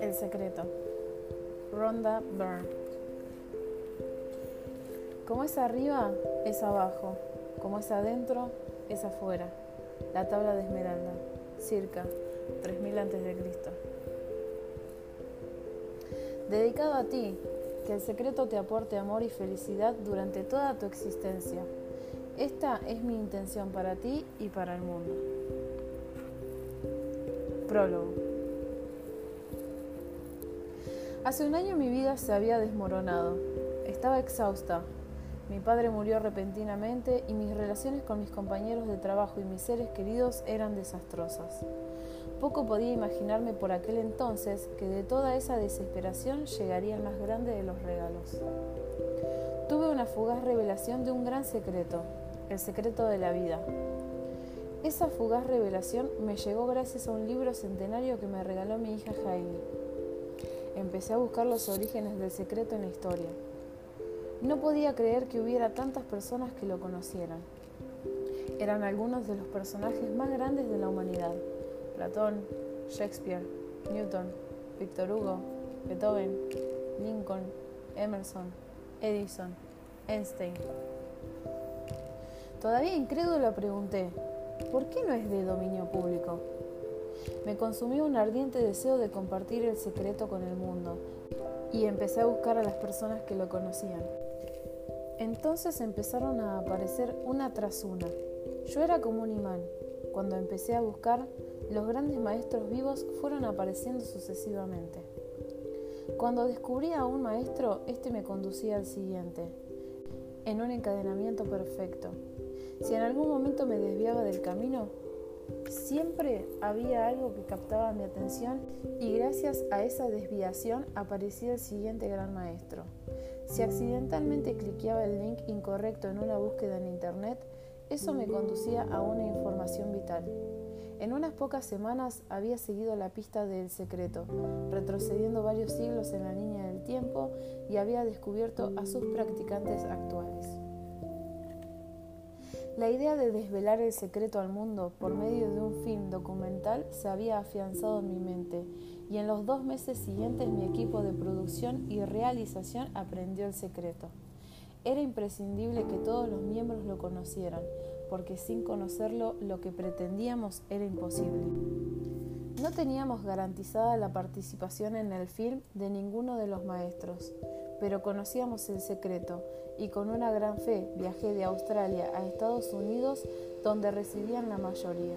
El secreto. Rhonda Byrne. Como es arriba, es abajo. Como es adentro, es afuera. La tabla de Esmeralda, circa 3000 a.C. Dedicado a ti, que el secreto te aporte amor y felicidad durante toda tu existencia. Esta es mi intención para ti y para el mundo. Prólogo. Hace un año mi vida se había desmoronado. Estaba exhausta, mi padre murió repentinamente y mis relaciones con mis compañeros de trabajo y mis seres queridos eran desastrosas. Poco podía imaginarme por aquel entonces que de toda esa desesperación llegaría el más grande de los regalos. Fugaz revelación de un gran secreto, el secreto de la vida. Esa fugaz revelación me llegó gracias a un libro centenario que me regaló mi hija Jaime. Empecé a buscar los orígenes del secreto en la historia. No podía creer que hubiera tantas personas que lo conocieran. Eran algunos de los personajes más grandes de la humanidad. Platón, Shakespeare, Newton, Victor Hugo, Beethoven, Lincoln, Emerson, Edison, Einstein. Todavía incrédulo pregunté, ¿por qué no es de dominio público? Me consumió un ardiente deseo de compartir el secreto con el mundo y empecé a buscar a las personas que lo conocían. Entonces empezaron a aparecer una tras una. Yo era como un imán. Cuando empecé a buscar, los grandes maestros vivos fueron apareciendo sucesivamente. Cuando descubría a un maestro, este me conducía al siguiente, en un encadenamiento perfecto. Si en algún momento me desviaba del camino, siempre había algo que captaba mi atención y gracias a esa desviación aparecía el siguiente gran maestro. Si accidentalmente cliqueaba el link incorrecto en una búsqueda en Internet, eso me conducía a una información vital. En unas pocas semanas había seguido la pista del secreto, retrocediendo varios siglos en la línea del tiempo y había descubierto a sus practicantes actuales. La idea de desvelar el secreto al mundo por medio de un film documental se había afianzado en mi mente y en los dos meses siguientes mi equipo de producción y realización aprendió el secreto. Era imprescindible que todos los miembros lo conocieran, porque sin conocerlo lo que pretendíamos era imposible. No teníamos garantizada la participación en el film de ninguno de los maestros, pero conocíamos el secreto y con una gran fe viajé de Australia a Estados Unidos donde residían la mayoría.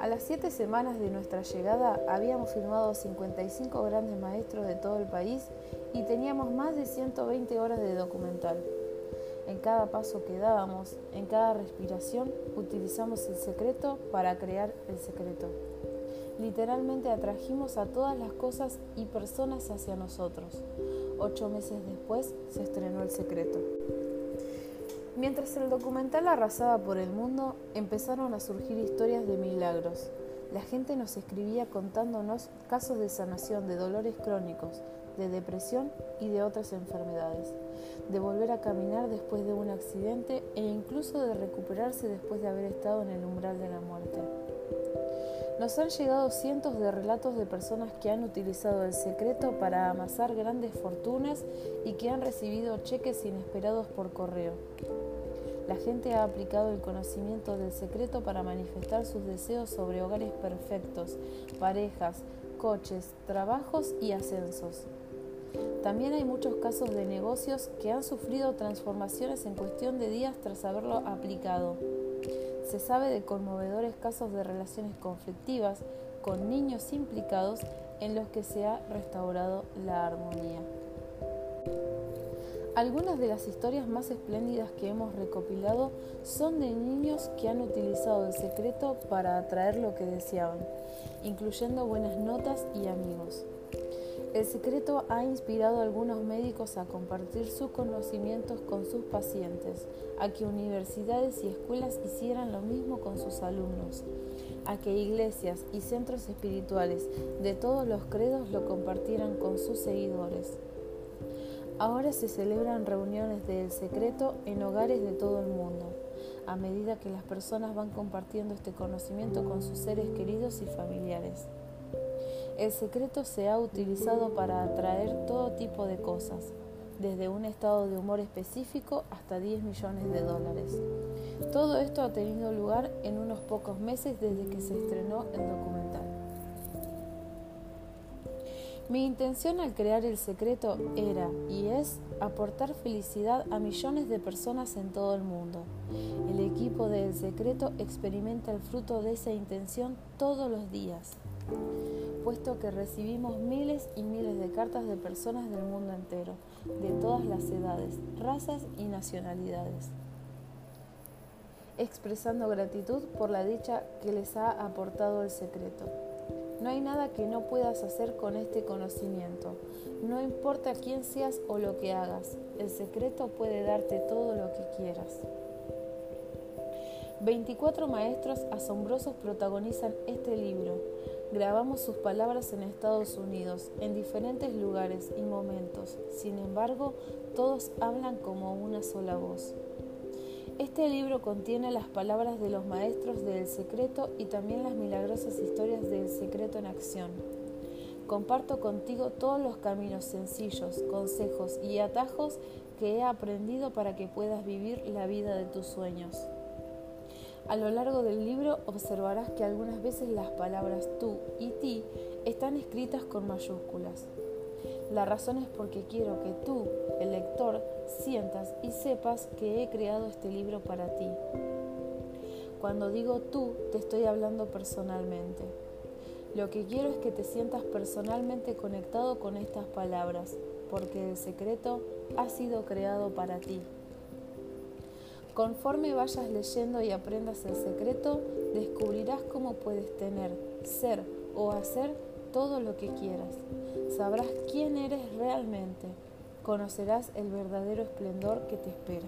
A las siete semanas de nuestra llegada habíamos filmado 55 grandes maestros de todo el país y teníamos más de 120 horas de documental. En cada paso que dábamos, en cada respiración, utilizamos el secreto para crear el secreto. Literalmente atrajimos a todas las cosas y personas hacia nosotros. Ocho meses después se estrenó El Secreto. Mientras el documental arrasaba por el mundo, empezaron a surgir historias de milagros. La gente nos escribía contándonos casos de sanación de dolores crónicos, de depresión y de otras enfermedades, de volver a caminar después de un accidente e incluso de recuperarse después de haber estado en el umbral de la muerte. Nos han llegado cientos de relatos de personas que han utilizado el secreto para amasar grandes fortunas y que han recibido cheques inesperados por correo. La gente ha aplicado el conocimiento del secreto para manifestar sus deseos sobre hogares perfectos, parejas, coches, trabajos y ascensos. También hay muchos casos de negocios que han sufrido transformaciones en cuestión de días tras haberlo aplicado. Se sabe de conmovedores casos de relaciones conflictivas con niños implicados en los que se ha restaurado la armonía. Algunas de las historias más espléndidas que hemos recopilado son de niños que han utilizado el secreto para atraer lo que deseaban, incluyendo buenas notas y amigos. El secreto ha inspirado a algunos médicos a compartir sus conocimientos con sus pacientes, a que universidades y escuelas hicieran lo mismo con sus alumnos, a que iglesias y centros espirituales de todos los credos lo compartieran con sus seguidores. Ahora se celebran reuniones del secreto en hogares de todo el mundo. a medida que las personas van compartiendo este conocimiento con sus seres queridos y familiares. El secreto se ha utilizado para atraer todo tipo de cosas, desde un estado de humor específico hasta 10 millones de dólares. Todo esto ha tenido lugar en unos pocos meses desde que se estrenó el documental. Mi intención al crear El Secreto era y es aportar felicidad a millones de personas en todo el mundo. El equipo de El Secreto experimenta el fruto de esa intención todos los días, puesto que recibimos miles y miles de cartas de personas del mundo entero, de todas las edades, razas y nacionalidades, expresando gratitud por la dicha que les ha aportado El Secreto. No hay nada que no puedas hacer con este conocimiento. No importa quién seas o lo que hagas, el secreto puede darte todo lo que quieras. 24 maestros asombrosos protagonizan este libro. Grabamos sus palabras en Estados Unidos, en diferentes lugares y momentos. Sin embargo, todos hablan como una sola voz. Este libro contiene las palabras de los maestros del secreto y también las milagrosas historias del secreto en acción. Comparto contigo todos los caminos sencillos, consejos y atajos que he aprendido para que puedas vivir la vida de tus sueños. A lo largo del libro observarás que algunas veces las palabras tú y ti están escritas con mayúsculas. La razón es porque quiero que tú, el lector, sientas y sepas que he creado este libro para ti. Cuando digo tú, te estoy hablando personalmente. Lo que quiero es que te sientas personalmente conectado con estas palabras, porque el secreto ha sido creado para ti. Conforme vayas leyendo y aprendas el secreto, descubrirás cómo puedes tener, ser o hacer todo lo que quieras. Sabrás quién eres realmente. Conocerás el verdadero esplendor que te espera.